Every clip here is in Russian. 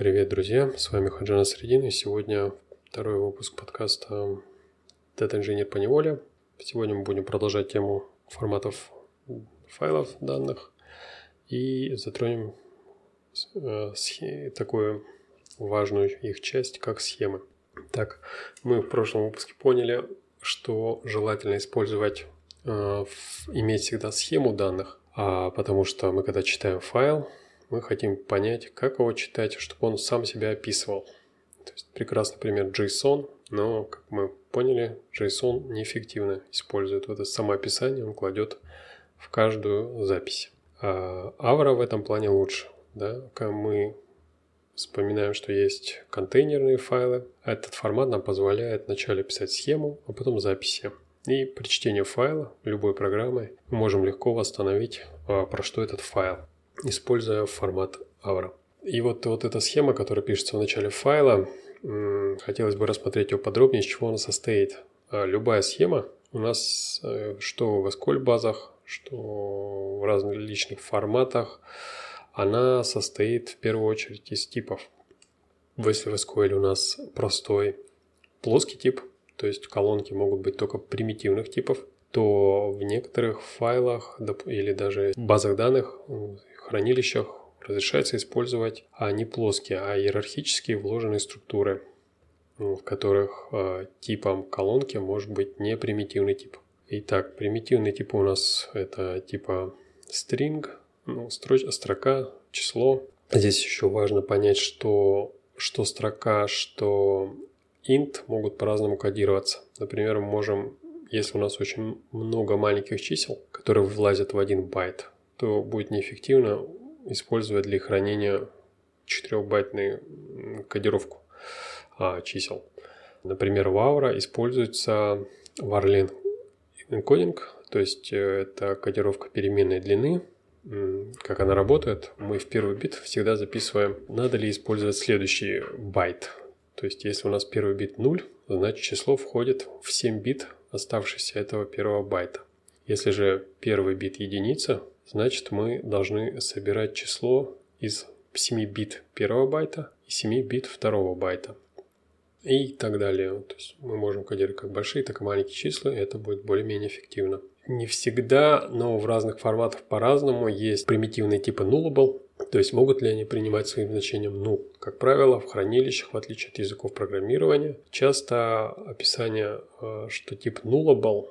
Привет, друзья! С вами Хаджана Средин, и сегодня второй выпуск подкаста Data Engineer по неволе. Сегодня мы будем продолжать тему форматов файлов данных и затронем э, такую важную их часть, как схемы. Так, мы в прошлом выпуске поняли, что желательно использовать, э, иметь всегда схему данных, а потому что мы когда читаем файл, мы хотим понять, как его читать, чтобы он сам себя описывал. То есть прекрасный пример JSON, но, как мы поняли, JSON неэффективно использует вот это самоописание, он кладет в каждую запись. А Avro в этом плане лучше. Да? Мы вспоминаем, что есть контейнерные файлы. Этот формат нам позволяет вначале писать схему, а потом записи. И при чтении файла любой программы мы можем легко восстановить, а, про что этот файл используя формат Avro. И вот, вот эта схема, которая пишется в начале файла, хотелось бы рассмотреть ее подробнее, из чего она состоит. А любая схема у нас э, что в SQL базах, что в разных личных форматах, она состоит в первую очередь из типов. Если в SQL у нас простой плоский тип, то есть колонки могут быть только примитивных типов, то в некоторых файлах или даже базах данных хранилищах разрешается использовать а не плоские, а иерархические вложенные структуры, в которых э, типом колонки может быть не примитивный тип. Итак, примитивный тип у нас это типа string, ну, строч, строка, число. Здесь еще важно понять, что, что строка, что int могут по-разному кодироваться. Например, мы можем, если у нас очень много маленьких чисел, которые влазят в один байт, то будет неэффективно использовать для хранения 4-байтную кодировку а, чисел. Например, в Avro используется varlen encoding, то есть э, это кодировка переменной длины. Как она работает? Мы в первый бит всегда записываем, надо ли использовать следующий байт. То есть если у нас первый бит 0, значит число входит в 7 бит оставшихся этого первого байта. Если же первый бит единица, значит мы должны собирать число из 7 бит первого байта и 7 бит второго байта. И так далее. То есть мы можем кодировать как большие, так и маленькие числа, и это будет более-менее эффективно. Не всегда, но в разных форматах по-разному есть примитивные типы nullable, то есть могут ли они принимать своим значением null. Как правило, в хранилищах, в отличие от языков программирования, часто описание, э, что тип nullable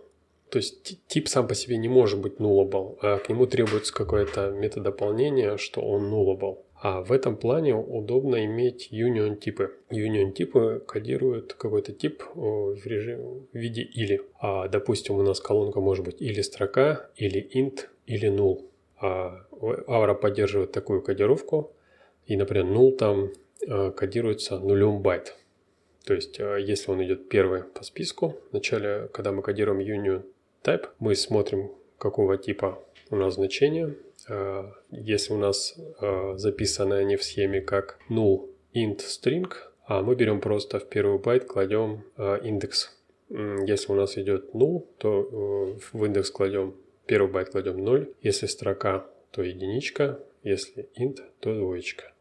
то есть тип сам по себе не может быть nullable, а к нему требуется какое-то методополнение, что он nullable. А в этом плане удобно иметь union типы. Union типы кодируют какой-то тип в, режиме, в виде или. А, допустим, у нас колонка может быть или строка, или int, или null. А Avro поддерживает такую кодировку. И, например, null там а, кодируется нулем байт. То есть, а, если он идет первый по списку, вначале, когда мы кодируем union type, мы смотрим, какого типа у нас значение. А, если у нас а, записаны они в схеме как null int string, а мы берем просто в первый байт кладем а, индекс. Если у нас идет null, то э, в индекс кладем первый байт кладем 0. Если строка, то единичка. Если int, то двоечка.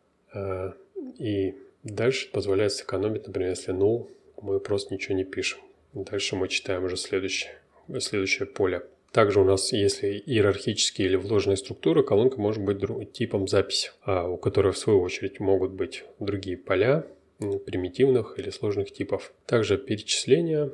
И дальше позволяет сэкономить, например, если null, мы просто ничего не пишем. Дальше мы читаем уже следующее следующее поле. Также у нас, если иерархические или вложенные структуры, колонка может быть типом записи, а у которой в свою очередь могут быть другие поля примитивных или сложных типов. Также перечисления.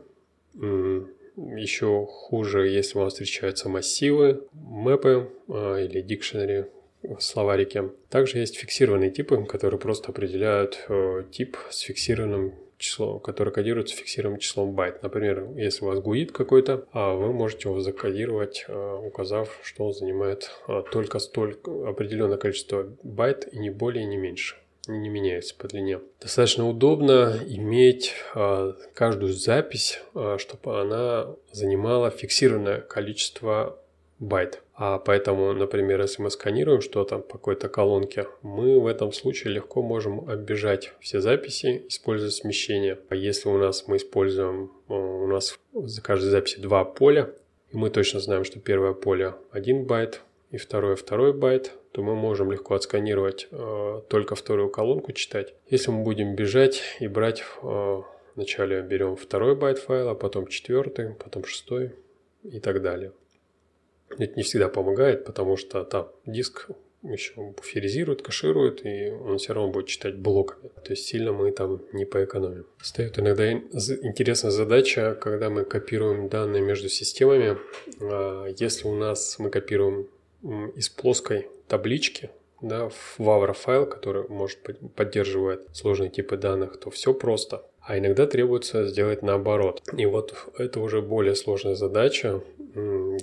Еще хуже, если у вас встречаются массивы, мэпы а, или dictionary в словарике. Также есть фиксированные типы, которые просто определяют э, тип с фиксированным число, которое кодируется фиксированным числом байт. Например, если у вас GUID какой-то, а вы можете его закодировать, а, указав, что он занимает а, только столько определенное количество байт и не более, не меньше не меняется по длине. Достаточно удобно иметь каждую запись, чтобы она занимала фиксированное количество байт. А поэтому, например, если мы сканируем что-то по какой-то колонке, мы в этом случае легко можем оббежать все записи, используя смещение. А если у нас мы используем, э, у нас за каждой записи два поля, и мы точно знаем, что первое поле 1 байт и второе второй байт, то мы можем легко отсканировать э, только вторую колонку, читать. Если мы будем бежать и брать, э, вначале берем второй байт файла, потом четвертый, потом шестой и так далее. Это не всегда помогает, потому что там диск еще буферизирует, кэширует, и он все равно будет читать блоками. То есть сильно мы там не поэкономим. Стоит иногда интересная задача, когда мы копируем данные между системами. А, если у нас мы копируем из плоской таблички, да, в Vavra файл, который может поддерживает сложные типы данных, то все просто. А иногда требуется сделать наоборот. И вот это уже более сложная задача.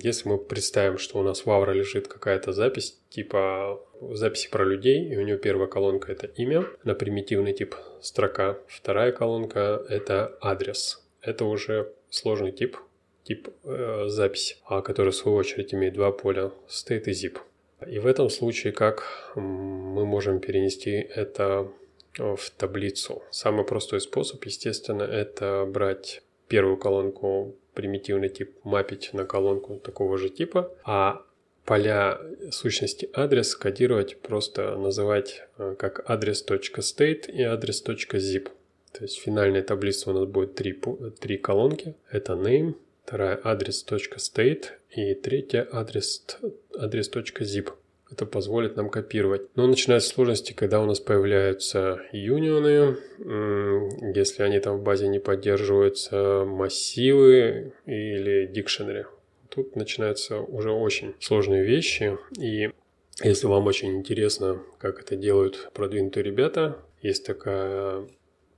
Если мы представим, что у нас в Avro лежит какая-то запись, типа записи про людей, и у нее первая колонка это имя, на примитивный тип строка, вторая колонка это адрес. Это уже сложный тип, тип э, записи, а который в свою очередь имеет два поля state и zip. И в этом случае как мы можем перенести это в таблицу? Самый простой способ, естественно, это брать первую колонку примитивный тип мапить на колонку такого же типа, а поля сущности адрес кодировать просто называть э, как адрес.state и адрес.zip. То есть финальная таблица у нас будет три, три колонки. Это name, вторая адрес.state и третья адрес, адрес.zip. Это позволит нам копировать. Но начинаются сложности, когда у нас появляются юнионы, если они там в базе не поддерживаются, массивы или дикшенери. Тут начинаются уже очень сложные вещи. И если вам очень интересно, как это делают продвинутые ребята, есть такая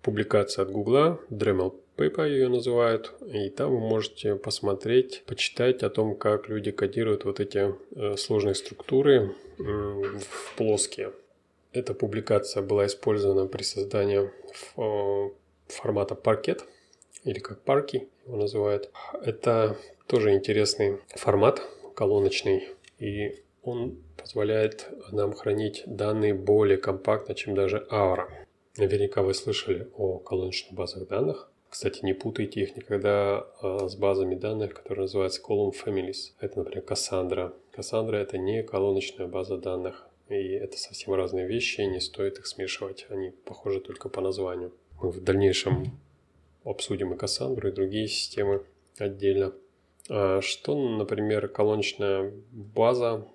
публикация от Гугла, Dremel Paper ее называют, и там вы можете посмотреть, почитать о том, как люди кодируют вот эти э, сложные структуры в плоские. Эта публикация была использована при создании э, формата паркет, или как парки его называют. Это тоже интересный формат, колоночный, и он позволяет нам хранить данные более компактно, чем даже Aura. Наверняка вы слышали о колоночных базах данных. Кстати, не путайте их никогда а, с базами данных, которые называются Column Families. Это, например, Cassandra. Cassandra – это не колоночная база данных. И это совсем разные вещи, не стоит их смешивать. Они похожи только по названию. Мы в дальнейшем обсудим и Cassandra, и другие системы отдельно. А что, например, колоночная база,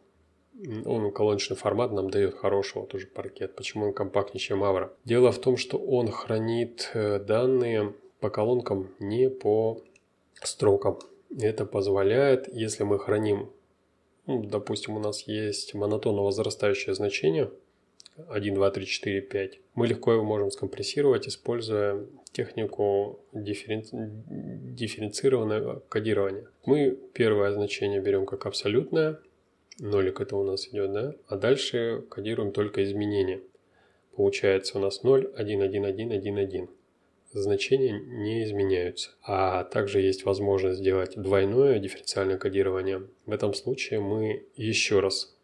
он колоночный формат нам дает хорошего тоже паркет. Почему он компактнее, чем Avro? Дело в том, что он хранит э, данные по колонкам, не по строкам. Это позволяет, если мы храним, ну, допустим, у нас есть монотонно возрастающее значение 1, 2, 3, 4, 5, мы легко его можем скомпрессировать, используя технику дифферен... дифференцированного кодирования. Мы первое значение берем как абсолютное, нолик это у нас идет, да, а дальше кодируем только изменения. Получается у нас 0, 1, 1, 1, 1, 1 значения не изменяются. А также есть возможность сделать двойное дифференциальное кодирование. В этом случае мы еще раз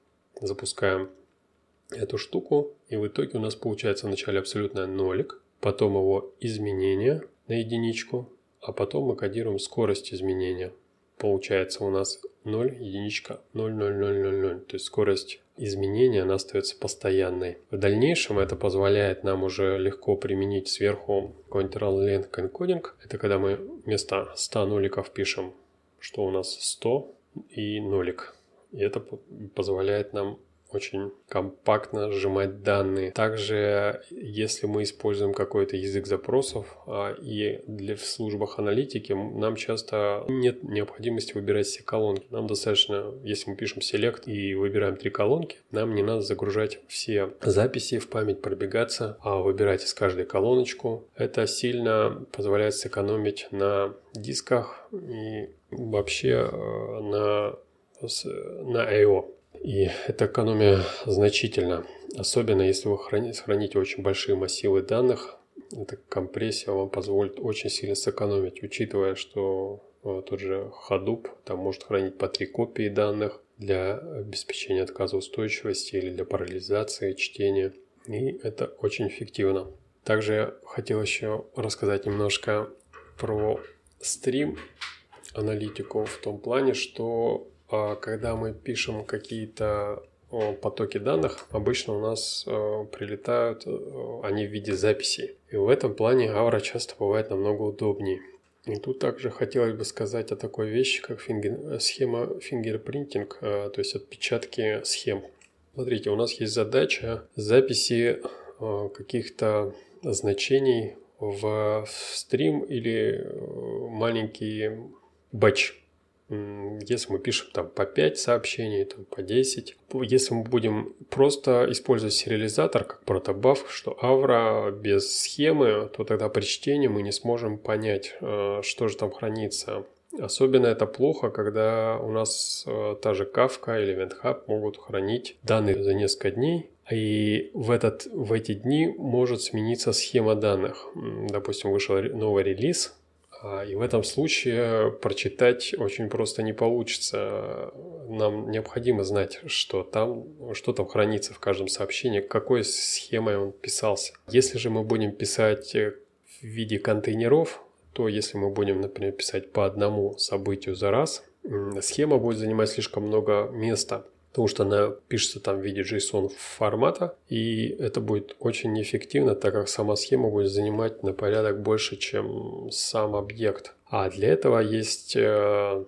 запускаем эту штуку, и в итоге у нас получается вначале абсолютно нолик, потом его изменение на единичку, а потом мы кодируем скорость изменения. Получается у нас 0, единичка, 0, 0, 0, 0, 0. То есть скорость изменения, она остается постоянной. В дальнейшем это позволяет нам уже легко применить сверху Control Length Encoding. Это когда мы вместо 100 ноликов пишем, что у нас 100 и нолик. И это позволяет нам очень компактно сжимать данные. Также, если мы используем какой-то язык запросов а, и для, в службах аналитики, нам часто нет необходимости выбирать все колонки. Нам достаточно, если мы пишем select и выбираем три колонки, нам не надо загружать все записи в память, пробегаться, а выбирать из каждой колоночку. Это сильно позволяет сэкономить на дисках и вообще э, на, на I.O. И эта экономия значительна, особенно если вы храните, очень большие массивы данных. Эта компрессия вам позволит очень сильно сэкономить, учитывая, что э, тот же Hadoop там может хранить по три копии данных для обеспечения отказоустойчивости или для парализации чтения. И это очень эффективно. Также я хотел еще рассказать немножко про стрим аналитику в том плане, что когда мы пишем какие-то потоки данных обычно у нас э, прилетают, э, они в виде записей. И в этом плане Авра часто бывает намного удобнее. И тут также хотелось бы сказать о такой вещи, как фингер, схема фингерпринтинг, то есть отпечатки схем. Смотрите, у нас есть задача записи каких-то значений в стрим или маленький батч если мы пишем там по 5 сообщений, там, по 10, если мы будем просто использовать сериализатор как протобаф, что авра без схемы, то тогда при чтении мы не сможем понять, э, что же там хранится. Особенно это плохо, когда у нас э, та же Kafka или EventHub могут хранить данные за несколько дней, и в, этот, в эти дни может смениться схема данных. Допустим, вышел новый релиз, и в этом случае прочитать очень просто не получится. Нам необходимо знать, что там, что там хранится в каждом сообщении, какой схемой он писался. Если же мы будем писать в виде контейнеров, то если мы будем, например, писать по одному событию за раз, схема будет занимать слишком много места потому что она пишется там в виде JSON формата, и это будет очень неэффективно, так как сама схема будет занимать на порядок больше, чем сам объект. А для этого есть э,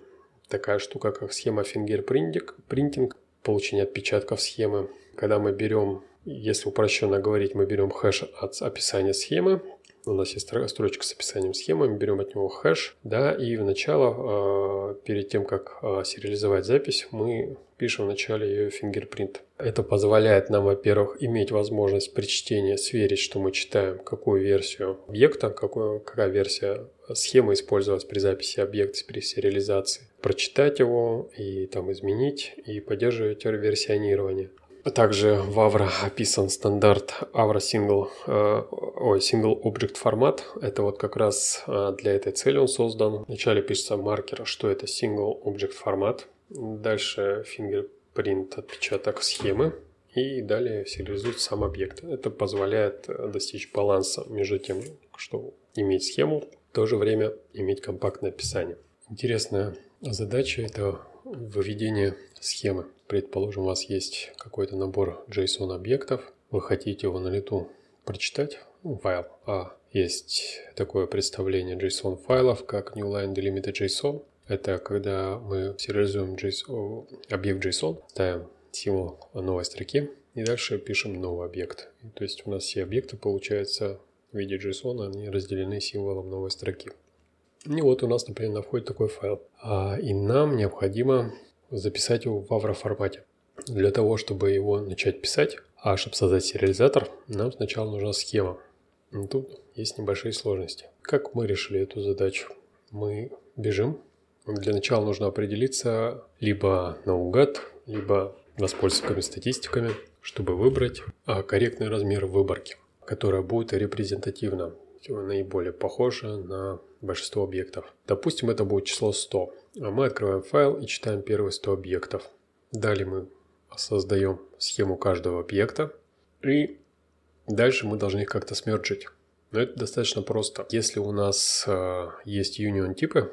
такая штука, как схема fingerprinting, получение отпечатков схемы. Когда мы берем, если упрощенно говорить, мы берем хэш от описания схемы, у нас есть строчка с описанием схемы, мы берем от него хэш, да, и в начало, перед тем, как а, сериализовать запись, мы пишем в начале ее фингерпринт. Это позволяет нам, во-первых, иметь возможность при чтении сверить, что мы читаем, какую версию объекта, какую, какая версия схемы использовалась при записи объекта, при сериализации. Прочитать его и там изменить и поддерживать версионирование. Также в Avro описан стандарт Avro Single, э, ой, Single Object формат. Это вот как раз э, для этой цели он создан. Вначале пишется маркер, что это Single Object формат. Дальше fingerprint отпечаток схемы. И далее сериализует сам объект. Это позволяет э, достичь баланса между тем, что иметь схему, в то же время иметь компактное описание. Интересная задача – это выведение схемы. Предположим, у вас есть какой-то набор JSON объектов, вы хотите его на лету прочитать, файл, а есть такое представление JSON файлов, как Newline Delimited JSON. Это когда мы сериализуем JSON, объект JSON, ставим символ новой строки и дальше пишем новый объект. То есть у нас все объекты, получается, в виде JSON, они разделены символом новой строки. И вот у нас, например, на входе такой файл. А, и нам необходимо записать его в авро формате. Для того, чтобы его начать писать, а чтобы создать сериализатор, нам сначала нужна схема. И тут есть небольшие сложности. Как мы решили эту задачу? Мы бежим. Для начала нужно определиться либо наугад, либо воспользоваться статистиками, чтобы выбрать а, корректный размер выборки, которая будет репрезентативна, наиболее похожа на большинство объектов. Допустим, это будет число 100. А мы открываем файл и читаем первые 100 объектов. Далее мы создаем схему каждого объекта. И дальше мы должны их как-то смерджить. Но это достаточно просто. Если у нас э, есть union типы,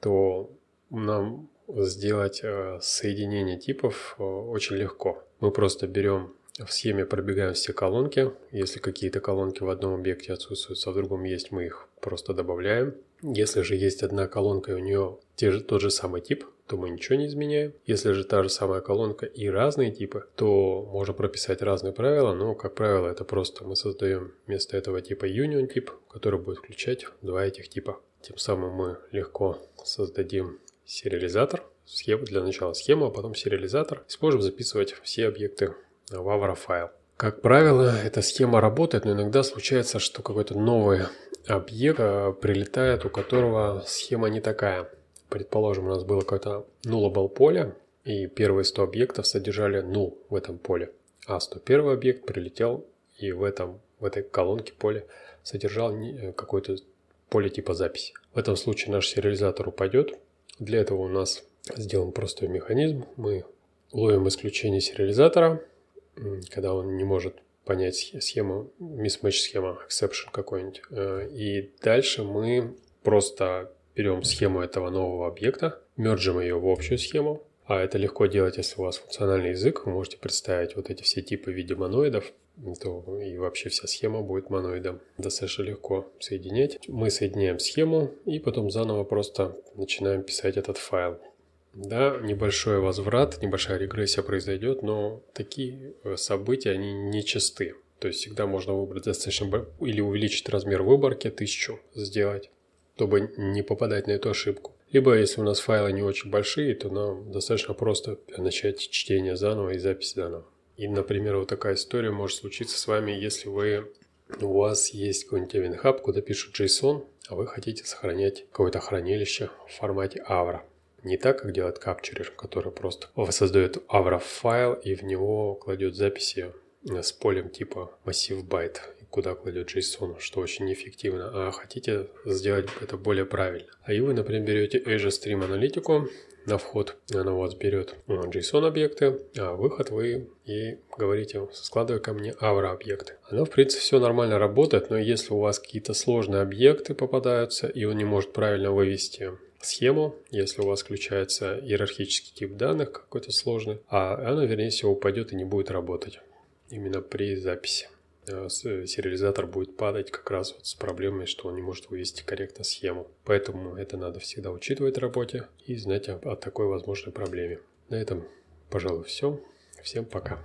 то нам сделать э, соединение типов э, очень легко. Мы просто берем в схеме пробегаем все колонки. Если какие-то колонки в одном объекте отсутствуют, а в другом есть, мы их просто добавляем. Если же есть одна колонка и у нее те же, тот же самый тип, то мы ничего не изменяем. Если же та же самая колонка и разные типы, то можно прописать разные правила, но, как правило, это просто мы создаем вместо этого типа union тип, который будет включать два этих типа. Тем самым мы легко создадим сериализатор, схему для начала схему, а потом сериализатор. И сможем записывать все объекты в Avro файл. Как правило, эта схема работает, но иногда случается, что какой-то новый объект э, прилетает, у которого схема не такая. Предположим, у нас было какое-то nullable поле, и первые 100 объектов содержали null в этом поле. А 101 объект прилетел и в, этом, в этой колонке поле содержал э, какое-то поле типа записи. В этом случае наш сериализатор упадет. Для этого у нас сделан простой механизм. Мы ловим исключение сериализатора – когда он не может понять схему, mismatch схема, exception какой-нибудь. Э, и дальше мы просто берем схему этого нового объекта, мерджим ее в общую схему, А это легко делать, если у вас функциональный язык. Вы можете представить вот эти все типы в виде моноидов, то и вообще вся схема будет моноидом. Достаточно легко соединять. Мы соединяем схему и потом заново просто начинаем писать этот файл. Да, небольшой возврат, небольшая регрессия произойдет, но такие э, события, они не часты. То есть всегда можно выбрать достаточно или увеличить размер выборки, тысячу сделать, чтобы не попадать на эту ошибку. Либо, если у нас файлы не очень большие, то нам достаточно просто начать чтение заново и запись заново. И, например, вот такая история может случиться с вами, если вы у вас есть какой-нибудь EventHub, куда пишут JSON, а вы хотите сохранять какое-то хранилище в формате Avro. Не так, как делает Capturer, который просто создает Avro файл и в него кладет записи с полем типа массив байт, куда кладет JSON, что очень неэффективно, а хотите сделать это более правильно. А и вы, например, берете Azure Stream аналитику, на вход она у вас берет JSON объекты, а выход вы и говорите, складывай ко мне Aura объекты. Оно в принципе все нормально работает, но если у вас какие-то сложные объекты попадаются и он не может правильно вывести схему, если у вас включается иерархический тип данных какой-то сложный, а она, вернее всего, упадет и не будет работать именно при записи. Э, сериализатор будет падать как раз вот с проблемой, что он не может вывести корректно схему. Поэтому это надо всегда учитывать в работе и знать о, о такой возможной проблеме. На этом, пожалуй, все. Всем пока.